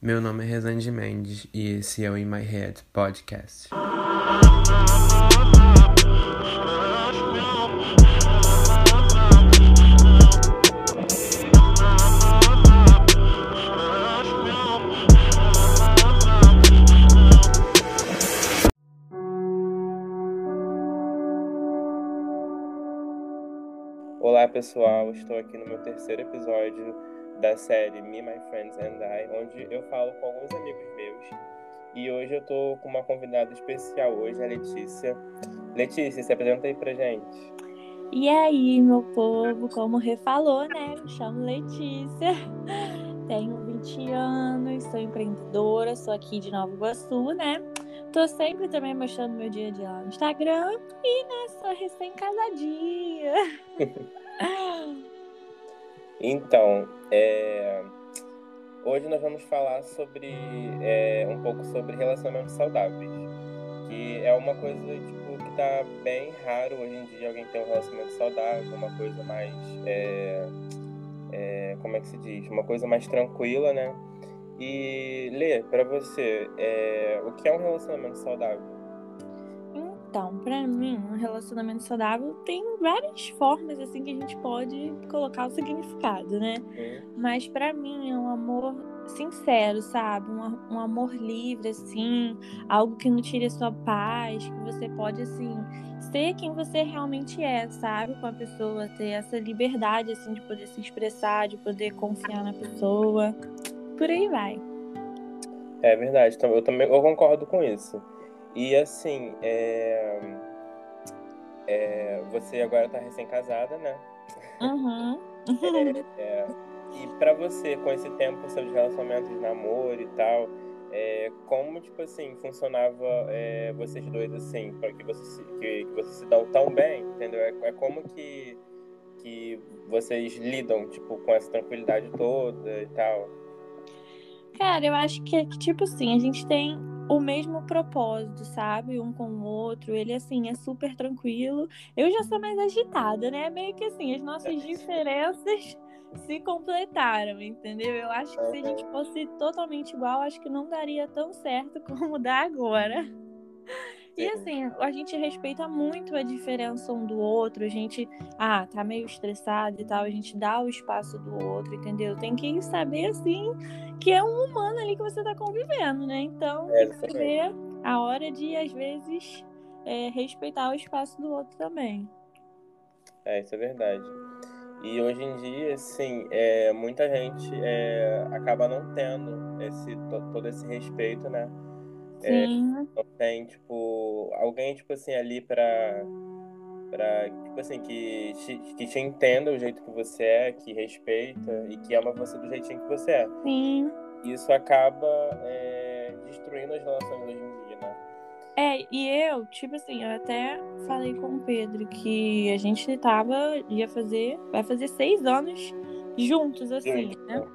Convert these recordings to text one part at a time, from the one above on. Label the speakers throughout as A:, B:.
A: Meu nome é Rezende Mendes e esse é o In My Head Podcast.
B: Olá pessoal, estou aqui no meu terceiro episódio da série Me, My Friends and I, onde eu falo com alguns amigos meus. E hoje eu tô com uma convidada especial hoje, a Letícia. Letícia, se apresenta aí pra gente.
C: E aí, meu povo, como refalou, né? Me chamo Letícia, tenho 20 anos, sou empreendedora, sou aqui de Nova Iguaçu, né? Tô sempre também mostrando meu dia a dia lá no Instagram e, né, sou recém-casadinha.
B: Então, é, hoje nós vamos falar sobre é, um pouco sobre relacionamentos saudáveis, que é uma coisa tipo que tá bem raro hoje em dia alguém ter um relacionamento saudável, uma coisa mais é, é como é que se diz, uma coisa mais tranquila, né? E Lê, para você, é, o que é um relacionamento saudável?
C: Então, para mim, um relacionamento saudável tem várias formas assim que a gente pode colocar o significado, né? Mas para mim é um amor sincero, sabe? Um, um, amor livre, assim, algo que não tire a sua paz, que você pode, assim, ser quem você realmente é, sabe? Com a pessoa, ter essa liberdade, assim, de poder se expressar, de poder confiar na pessoa. Por aí vai.
B: É verdade, eu também eu concordo com isso. E assim, é... É... você agora tá recém-casada, né?
C: Uhum.
B: é, é... E para você, com esse tempo, seus relacionamentos de namoro e tal, é... como, tipo assim, funcionava é, vocês dois, assim, para que, você que, que vocês se dão tão bem, entendeu? É, é como que, que vocês lidam, tipo, com essa tranquilidade toda e tal?
C: Cara, eu acho que, que tipo assim, a gente tem o mesmo propósito, sabe? Um com o outro. Ele, assim, é super tranquilo. Eu já sou mais agitada, né? Meio que assim, as nossas diferenças se completaram, entendeu? Eu acho que se a gente fosse totalmente igual, acho que não daria tão certo como dá agora. E assim, a gente respeita muito a diferença um do outro, a gente, ah, tá meio estressado e tal, a gente dá o espaço do outro, entendeu? Tem que saber, assim, que é um humano ali que você tá convivendo, né? Então, é, tem que saber a hora de, às vezes, é, respeitar o espaço do outro também.
B: É, isso é verdade. E hoje em dia, assim, é, muita gente é, acaba não tendo esse, todo esse respeito, né?
C: É,
B: não tem, tipo, alguém, tipo assim, ali pra, pra tipo assim, que te, que te entenda o jeito que você é, que respeita e que ama você do jeitinho que você é.
C: Sim.
B: Isso acaba é, destruindo as relações hoje em dia, né?
C: É, e eu, tipo assim, eu até falei com o Pedro que a gente tava, ia fazer, vai fazer seis anos juntos, assim, Sim. né?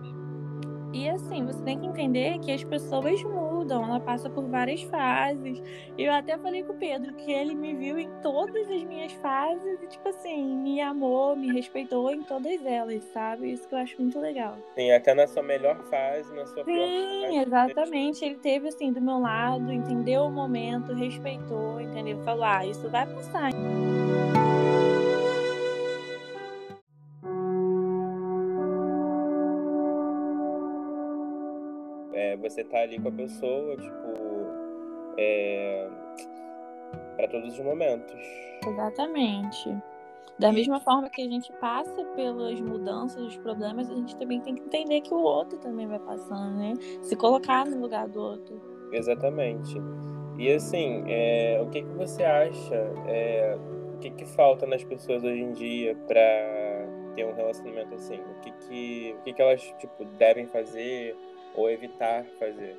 C: E assim, você tem que entender que as pessoas mudam, ela passa por várias fases. Eu até falei com o Pedro que ele me viu em todas as minhas fases e, tipo assim, me amou, me respeitou em todas elas, sabe? Isso que eu acho muito legal.
B: Sim, até na sua melhor fase, na sua
C: Sim,
B: pior fase.
C: Sim, exatamente. Ele teve assim do meu lado, entendeu o momento, respeitou, entendeu? Falou: ah, isso vai passar.
B: Você tá ali com a pessoa, tipo, é, para todos os momentos.
C: Exatamente. Da mesma forma que a gente passa pelas mudanças, os problemas, a gente também tem que entender que o outro também vai passando, né? Se colocar no lugar do outro.
B: Exatamente. E assim, é, o que, que você acha? É, o que, que falta nas pessoas hoje em dia para ter um relacionamento assim? O que, que, o que, que elas tipo, devem fazer? Ou evitar fazer?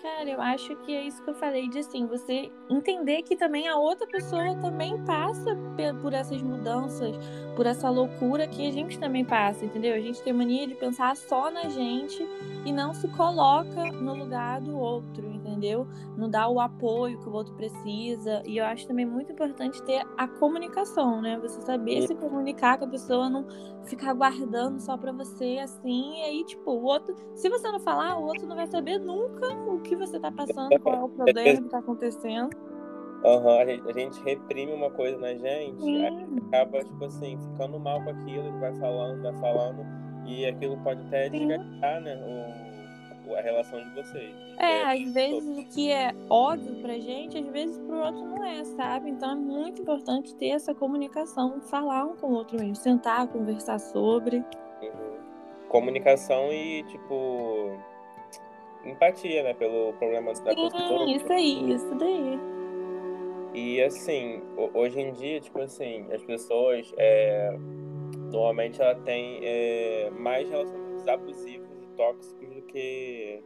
C: Cara, eu acho que é isso que eu falei de assim, você entender que também a outra pessoa também passa por essas mudanças, por essa loucura que a gente também passa, entendeu? A gente tem mania de pensar só na gente e não se coloca no lugar do outro, entendeu? Não dá o apoio que o outro precisa. E eu acho também muito importante ter a comunicação, né? Você saber se comunicar com a pessoa, não ficar guardando só pra você assim, e aí, tipo, o outro, se você não falar, o outro não vai saber nunca o que você tá passando, qual é o problema que tá acontecendo.
B: Uhum, a, gente, a gente reprime uma coisa na gente, Sim. a gente acaba, tipo assim, ficando mal com aquilo, vai falando, vai falando, e aquilo pode até desgastar, né, o, a relação de vocês.
C: É, é às vezes o que é óbvio pra gente, às vezes pro outro não é, sabe? Então é muito importante ter essa comunicação, falar um com o outro mesmo, sentar, conversar sobre.
B: Uhum. Comunicação e, tipo, empatia, né, pelo problema da
C: Sim, pessoa. isso aí, isso daí.
B: E assim, hoje em dia, tipo assim, as pessoas é, normalmente ela tem é, mais relacionamentos abusivos e tóxicos do que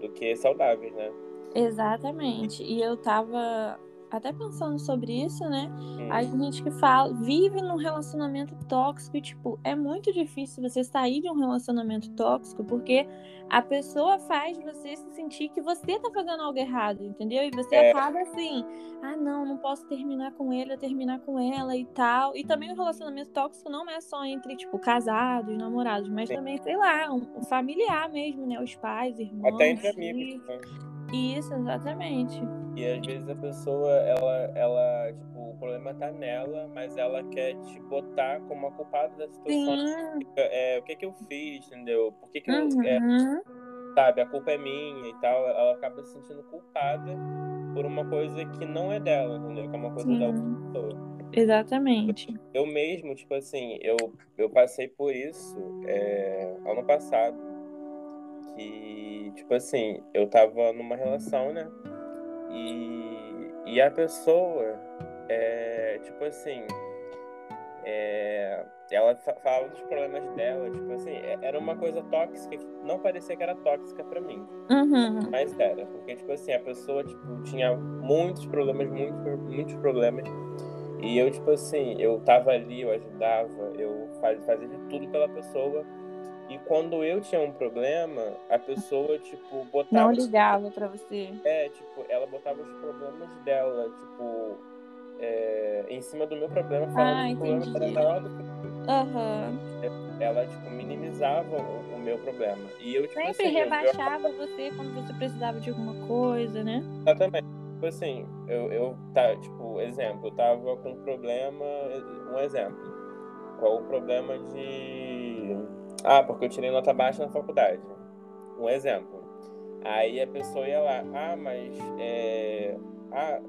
B: do que saudáveis, né?
C: Exatamente. E eu tava até pensando sobre isso, né? Hum. A gente que fala, vive num relacionamento tóxico e, tipo, é muito difícil você sair de um relacionamento tóxico porque a pessoa faz você se sentir que você tá fazendo algo errado, entendeu? E você é. acaba assim, ah, não, não posso terminar com ele, eu terminar com ela e tal. E também o relacionamento tóxico não é só entre, tipo, casados, namorados, mas também, sei lá, um, um, familiar mesmo, né? Os pais, irmãos.
B: Até entre amigos. Né?
C: Isso, exatamente.
B: E às vezes a pessoa, ela, ela, tipo, o problema tá nela, mas ela quer te botar como a culpada da situação. É, o que que eu fiz, entendeu? Por que que eu... É, uhum. sabe, a culpa é minha e tal. Ela acaba se sentindo culpada por uma coisa que não é dela, entendeu? Que é uma coisa Sim. da outra pessoa.
C: Exatamente.
B: Eu mesmo, tipo assim, eu, eu passei por isso é, ano passado que, tipo assim, eu tava numa relação, né? E, e a pessoa, é, tipo assim, é, ela falava dos problemas dela, tipo assim, é, era uma coisa tóxica que não parecia que era tóxica para mim.
C: Uhum.
B: Mas era, porque, tipo assim, a pessoa, tipo, tinha muitos problemas, muitos, muitos problemas. E eu, tipo assim, eu tava ali, eu ajudava, eu fazia de tudo pela pessoa e quando eu tinha um problema, a pessoa, tipo, botava.
C: Não ligava pra você.
B: É, tipo, ela botava os problemas dela, tipo, é, em cima do meu problema, falando ah, que o problema era maior do que
C: Uhum.
B: Ela, tipo, minimizava o, o, meu problema. E eu, tipo,
C: Sempre
B: assim,
C: rebaixava eu... você quando você precisava de alguma coisa, né?
B: Exatamente. Tipo assim, eu, eu tá, tipo, exemplo, eu tava com um problema. Um exemplo. Qual o problema de ah, porque eu tirei nota baixa na faculdade. Um exemplo. Aí a pessoa ia lá, ah, mas é, ah,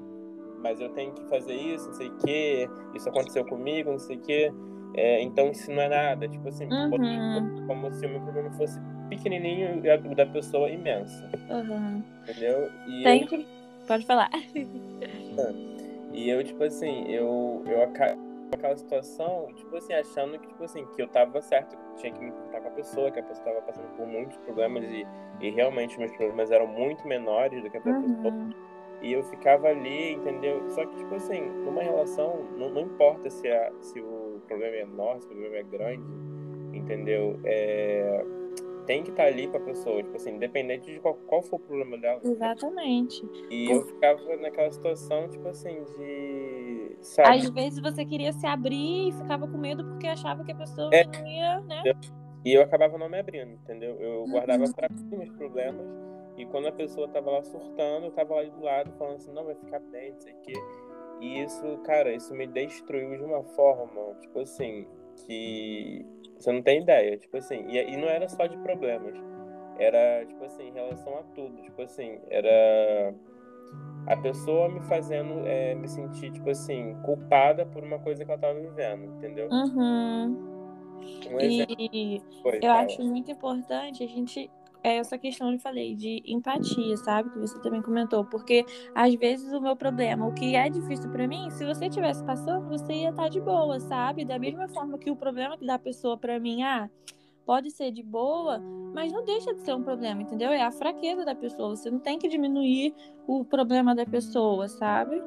B: mas eu tenho que fazer isso, não sei o quê, isso aconteceu comigo, não sei o quê. É, então isso não é nada, tipo assim,
C: uhum.
B: como se o meu problema fosse pequenininho e o da pessoa imenso.
C: Uhum.
B: Entendeu?
C: E Tem eu... que... Pode falar.
B: E eu, tipo assim, eu, eu acabo aquela situação, tipo assim, achando que, tipo assim, que eu tava certo, que tinha que me importar com a pessoa, que a pessoa tava passando por muitos problemas e, e realmente meus problemas eram muito menores do que a uhum. pessoa. E eu ficava ali, entendeu? Só que, tipo assim, numa relação, não, não importa se, a, se o problema é enorme, se o problema é grande, entendeu? É, tem que estar tá ali pra pessoa, tipo assim, independente de qual, qual for o problema dela.
C: Exatamente.
B: E eu ficava naquela situação, tipo assim, de. Sabe?
C: Às vezes você queria se abrir e ficava com medo porque achava que a pessoa é, não ia, né?
B: E eu acabava não me abrindo, entendeu? Eu uhum. guardava pra mim meus problemas. E quando a pessoa tava lá surtando, eu tava lá do lado falando assim, não, vai ficar bem, não sei o quê. E isso, cara, isso me destruiu de uma forma, tipo assim, que você não tem ideia, tipo assim, e, e não era só de problemas, era, tipo assim, em relação a tudo, tipo assim, era a pessoa me fazendo é, me sentir, tipo assim, culpada por uma coisa que ela tava vivendo, entendeu?
C: Uhum. Um e Foi, eu fala. acho muito importante a gente é essa questão que eu falei de empatia, sabe? Que você também comentou, porque às vezes o meu problema, o que é difícil para mim, se você estivesse passando, você ia estar tá de boa, sabe? Da mesma forma que o problema que da pessoa para mim, ah, pode ser de boa, mas não deixa de ser um problema, entendeu? É a fraqueza da pessoa. Você não tem que diminuir o problema da pessoa, sabe?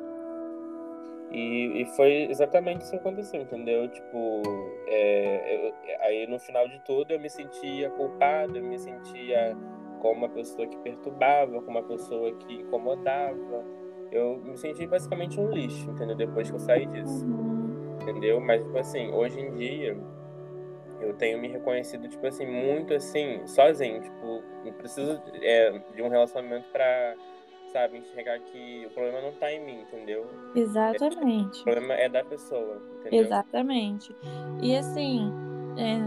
B: E, e foi exatamente isso que aconteceu, entendeu? Tipo, é, eu, aí no final de tudo eu me sentia culpado, eu me sentia como uma pessoa que perturbava, como uma pessoa que incomodava. Eu me senti basicamente um lixo, entendeu? Depois que eu saí disso.
C: Uhum.
B: Entendeu? Mas, tipo assim, hoje em dia eu tenho me reconhecido, tipo assim, muito assim, sozinho. Tipo, não preciso é, de um relacionamento pra sabe? Enxergar que o problema não tá em mim, entendeu?
C: Exatamente.
B: O problema é da pessoa, entendeu?
C: Exatamente. E assim, é,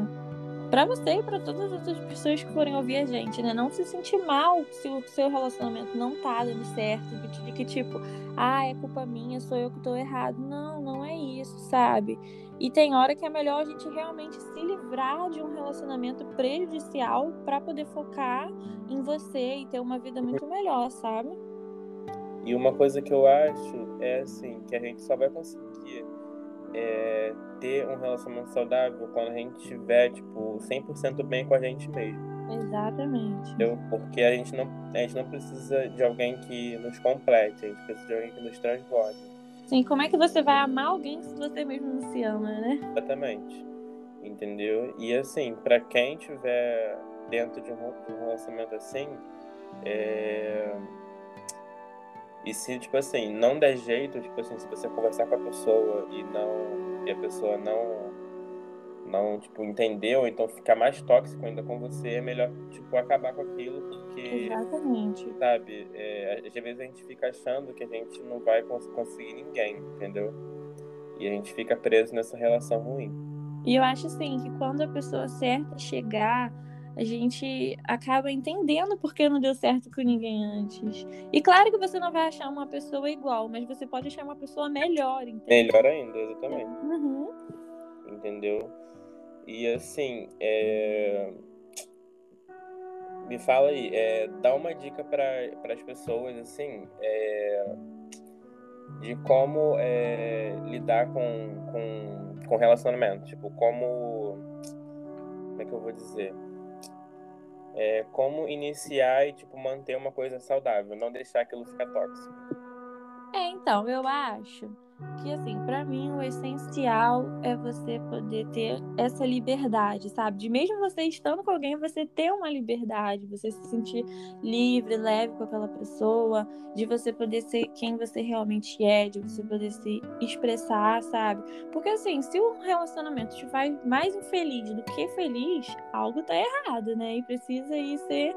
C: para você e para todas as outras pessoas que forem ouvir a gente, né? Não se sentir mal se o seu relacionamento não tá dando certo, de que tipo, ah, é culpa minha, sou eu que tô errado. Não, não é isso, sabe? E tem hora que é melhor a gente realmente se livrar de um relacionamento prejudicial para poder focar em você e ter uma vida muito melhor, sabe?
B: E uma coisa que eu acho é assim, que a gente só vai conseguir é, ter um relacionamento saudável quando a gente estiver, tipo, 100% bem com a gente mesmo.
C: Exatamente.
B: Entendeu? Porque a gente, não, a gente não precisa de alguém que nos complete, a gente precisa de alguém que nos transborde.
C: Sim, como é que você vai amar alguém se você mesmo não se ama, né?
B: Exatamente. Entendeu? E assim, para quem estiver dentro de um relacionamento assim, é e se, tipo assim, não der jeito, tipo assim, se você conversar com a pessoa e não. E a pessoa não. Não, tipo, entender, ou então ficar mais tóxico ainda com você, é melhor, tipo, acabar com aquilo, porque.
C: Exatamente.
B: Sabe? É, às vezes a gente fica achando que a gente não vai cons conseguir ninguém, entendeu? E a gente fica preso nessa relação ruim.
C: E eu acho assim que quando a pessoa certa chegar, a gente acaba entendendo por que não deu certo com ninguém antes. E claro que você não vai achar uma pessoa igual, mas você pode achar uma pessoa melhor, entendeu?
B: Melhor ainda, exatamente.
C: Uhum.
B: Entendeu? E assim, é... me fala aí, é... dá uma dica para as pessoas, assim, é... de como é... lidar com, com, com relacionamento. Tipo, como. Como é que eu vou dizer? é, como iniciar e tipo manter uma coisa saudável, não deixar aquilo ficar tóxico.
C: É, então, eu acho que assim, para mim o essencial é você poder ter essa liberdade, sabe? De mesmo você estando com alguém, você ter uma liberdade, você se sentir livre, leve com aquela pessoa, de você poder ser quem você realmente é, de você poder se expressar, sabe? Porque assim, se um relacionamento te faz mais infeliz do que feliz, algo tá errado, né? E precisa ir ser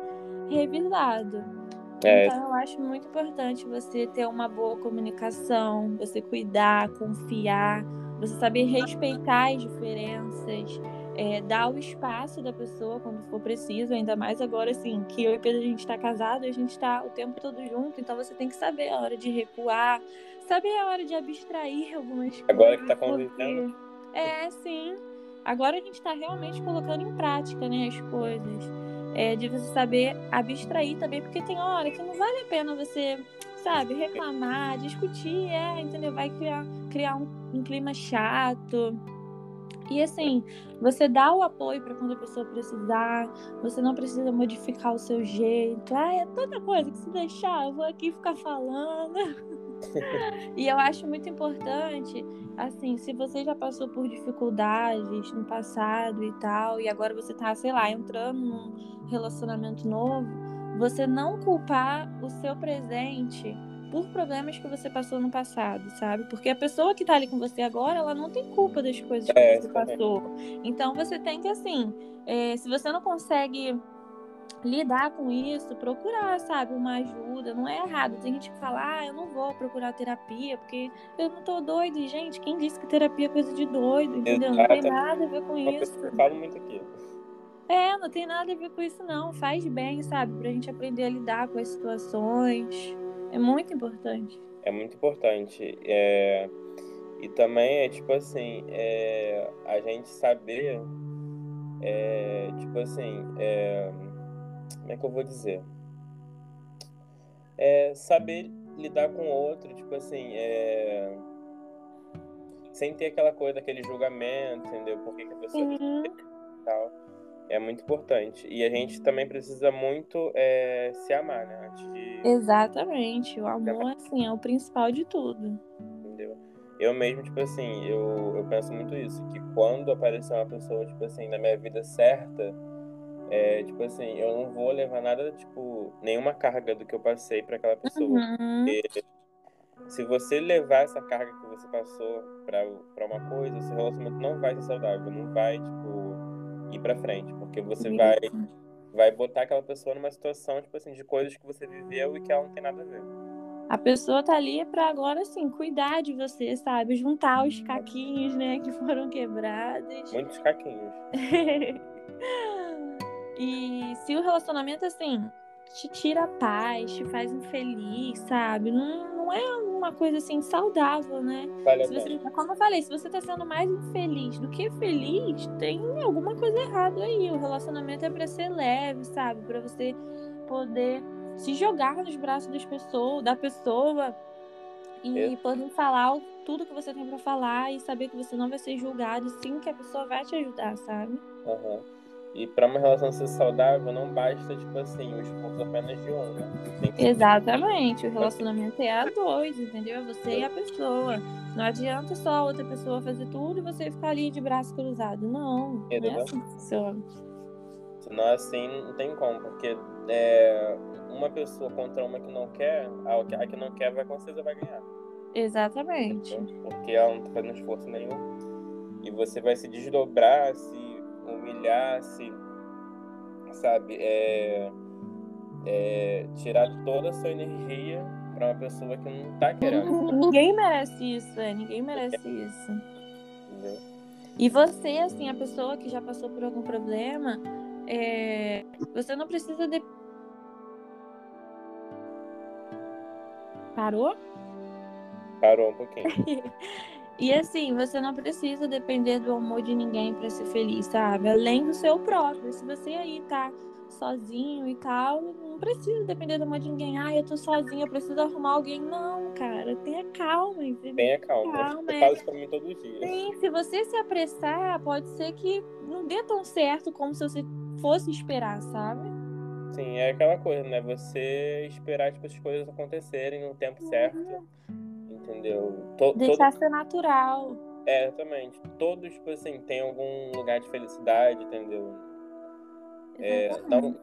C: revisado. É. Então, eu acho muito importante você ter uma boa comunicação, você cuidar, confiar, você saber respeitar as diferenças, é, dar o espaço da pessoa quando for preciso, ainda mais agora, assim, que eu e Pedro a gente está casado, a gente está o tempo todo junto, então você tem que saber a hora de recuar, saber a hora de abstrair algumas coisas.
B: Agora que está convivendo.
C: É, sim. Agora a gente está realmente colocando em prática, né, as coisas é, de você saber abstrair também, porque tem hora que não vale a pena você, sabe, reclamar, discutir, é, entendeu? Vai criar, criar um, um clima chato. E assim, você dá o apoio para quando a pessoa precisar, você não precisa modificar o seu jeito. Ah, é tanta coisa que se deixar, eu vou aqui ficar falando. e eu acho muito importante, assim, se você já passou por dificuldades no passado e tal, e agora você tá, sei lá, entrando num relacionamento novo, você não culpar o seu presente por problemas que você passou no passado, sabe? Porque a pessoa que tá ali com você agora, ela não tem culpa das coisas que é, você passou. Então você tem que, assim, é, se você não consegue lidar com isso, procurar, sabe, uma ajuda, não é errado. Tem gente que fala, ah, eu não vou procurar terapia porque eu não tô doido. E, gente, quem disse que terapia é coisa de doido, entendeu? Exato. Não tem nada a ver com isso.
B: Eu falo muito aqui.
C: É, não tem nada a ver com isso, não. Faz bem, sabe, pra gente aprender a lidar com as situações. É muito importante.
B: É muito importante. É... E também é tipo assim, é... a gente saber, é... tipo assim, é como é que eu vou dizer? É saber lidar com o outro, tipo assim, é... sem ter aquela coisa daquele julgamento, entendeu? Por que, que a pessoa uhum. tal. É muito importante. E a gente também precisa muito é, se amar, né? Antes de.
C: Exatamente. O amor, assim, é o principal de tudo.
B: Entendeu? Eu mesmo, tipo assim, eu, eu penso muito isso, que quando aparecer uma pessoa, tipo assim, na minha vida certa, é, tipo assim, eu não vou levar nada, tipo, nenhuma carga do que eu passei para aquela pessoa.
C: Uhum.
B: Porque se você levar essa carga que você passou para uma coisa, esse relacionamento não vai ser saudável, não vai, tipo, ir para frente, porque você vai vai botar aquela pessoa numa situação, tipo assim, de coisas que você viveu e que ela não tem nada a ver.
C: A pessoa tá ali para agora, assim, cuidar de você, sabe? Juntar os caquinhos, né, que foram quebrados.
B: Muitos caquinhos.
C: e se o relacionamento, assim, te tira a paz, te faz infeliz, sabe? Não, não é uma coisa assim saudável, né?
B: Vale
C: Se você,
B: pena.
C: como eu falei, se você tá sendo mais infeliz do que feliz, tem alguma coisa errada aí. O relacionamento é pra ser leve, sabe? Pra você poder se jogar nos braços das pessoas, da pessoa e
B: É.
C: poder falar tudo que você tem pra falar e saber que você não vai ser julgado, sim que a pessoa vai te ajudar, sabe?
B: Aham. E para uma relação ser saudável, não basta, tipo assim, o esforço apenas de um, né?
C: Exatamente, o relacionamento é a dois, entendeu? É Você e a pessoa. Não adianta só a outra pessoa fazer tudo e você ficar ali de braço cruzado. Não, não é assim que funciona.
B: Senão assim não tem como, porque é, uma pessoa contra uma que não quer, a que- a que não quer vai com certeza vai ganhar.
C: Exatamente.
B: entendeu? Porque ela não tá fazendo esforço nenhum. E você vai se desdobrar, se humilhar, se. Sabe? É, é, tirar toda a sua energia pra uma pessoa que não tá querendo.
C: Ninguém merece isso, é. Ninguém merece isso.
B: Entendeu?
C: E você, assim, a pessoa que já passou por algum problema, é, você não precisa de. Parou?
B: Parou um pouquinho.
C: E assim, você não precisa depender do amor de ninguém pra ser feliz, sabe? Além do seu próprio. Se você aí tá sozinho e tal, não precisa depender do amor de ninguém. Ah, eu tô sozinha, eu preciso arrumar alguém. Não, cara, tenha calma, entendeu?
B: Tenha calma.
C: Calma,
B: Eu
C: é.
B: falo isso pra mim todo dia.
C: Sim, se você se apressar, pode ser que não dê tão certo como se você fosse esperar, sabe?
B: Sim, é aquela coisa, né? Você esperar tipo, as coisas acontecerem no tempo certo. Entendeu? To- todo-
C: Deixar ser natural.
B: É, exatamente. Todos, tipo assim, tem algum lugar de felicidade, entendeu? É, não, não-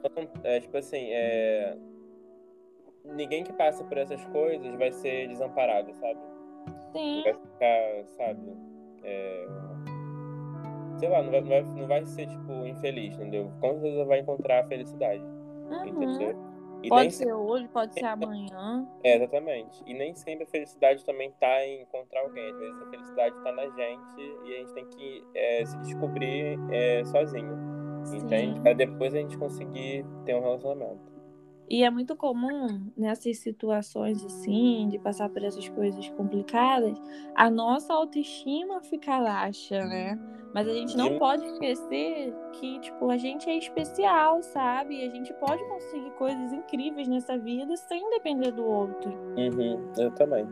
B: é, tipo assim, é, ninguém que passa por essas coisas vai ser desamparado, sabe?
C: Sim,
B: Vai ficar, sabe? É, sei lá, não vai, não, vai, não vai ser, tipo, infeliz, entendeu? Com certeza vai encontrar a felicidade,
C: uhum.
B: entendeu? E
C: Pode ser hoje, pode ser amanhã.
B: É, exatamente. E nem sempre a felicidade também tá em encontrar alguém. Às vezes a felicidade tá na gente e a gente tem que é, se descobrir é, sozinho. Entende?
C: Sim.
B: Pra depois a gente conseguir ter um relacionamento.
C: E é muito comum nessas situações assim, de passar por essas coisas complicadas, a nossa autoestima fica baixa, né? Mas a gente não pode esquecer que, tipo, a gente é especial, sabe? E a gente pode conseguir coisas incríveis nessa vida sem depender do outro.
B: Uhum, exatamente.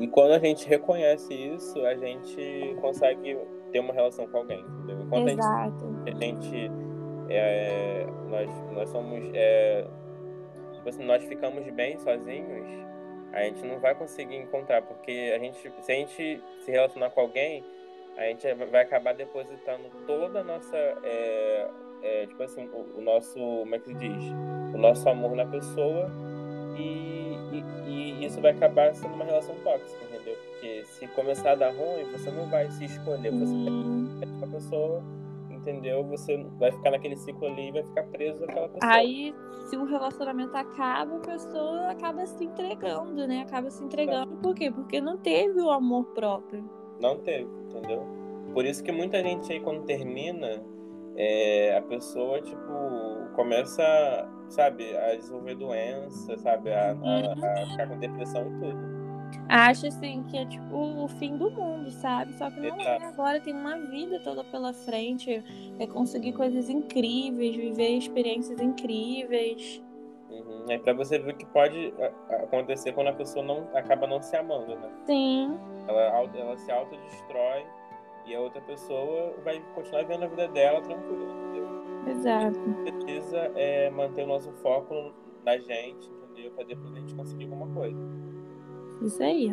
B: E quando a gente reconhece isso, a gente consegue ter uma relação com alguém, entendeu? Enquanto a gente
C: Exato.
B: a gente é, nós, nós somos é, tipo assim, nós ficamos bem sozinhos a gente não vai conseguir encontrar porque a gente se a gente se relacionar com alguém a gente vai acabar depositando toda a nossa é, é, tipo assim o, o nosso como é que se diz o nosso amor na pessoa e, e, e isso vai acabar sendo uma relação tóxica entendeu porque se começar a dar ruim você não vai se escolher você
C: Hum,
B: com a pessoa, entendeu? Você vai ficar naquele ciclo ali e vai ficar preso àquela pessoa.
C: Aí, se o relacionamento acaba, a pessoa acaba se entregando, né? Acaba se entregando. Por quê? Porque não teve o amor próprio.
B: Não teve, entendeu? Por isso que muita gente aí, quando termina, é, a pessoa, tipo, começa, sabe, a desenvolver doença, sabe? A, a- a ficar com depressão e tudo.
C: Acha assim que é tipo o fim do mundo, sabe? Só que não é. Agora tem uma vida toda pela frente. É conseguir coisas incríveis, viver experiências incríveis.
B: Uhum. É pra você ver o que pode a- acontecer quando a pessoa não acaba não se amando, né?
C: Sim,
B: Ela, ela se autodestrói e a outra pessoa vai continuar vivendo a vida dela tranquila, entendeu?
C: Exato.
B: precisa é, manter o nosso foco na gente, entendeu? Pra depois a gente conseguir alguma coisa.
C: Isso aí.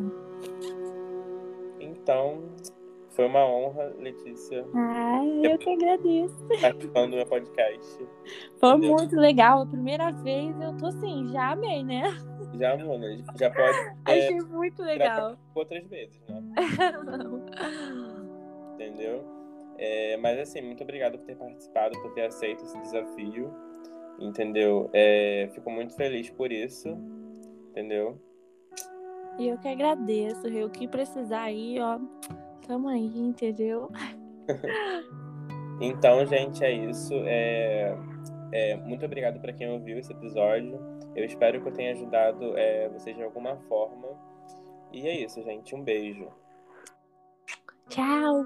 B: Então, foi uma honra, Letícia,
C: Ai, eu que agradeço.
B: participando do meu podcast.
C: Foi
B: Entendeu?
C: muito legal. A primeira vez eu tô assim, já amei, né?
B: Já, mano, já pode é,
C: Achei muito legal.
B: outras vezes, né? Entendeu? É, mas assim, muito obrigado por ter participado, por ter aceito esse desafio. Entendeu? É, fico muito feliz por isso. Entendeu?
C: E eu que agradeço, Rê. O que precisar aí, ó, tamo aí, entendeu?
B: então, gente, é isso. É... É, muito obrigado para quem ouviu esse episódio. Eu espero que eu tenha ajudado é, vocês de alguma forma. E é isso, gente. Um beijo. Tchau!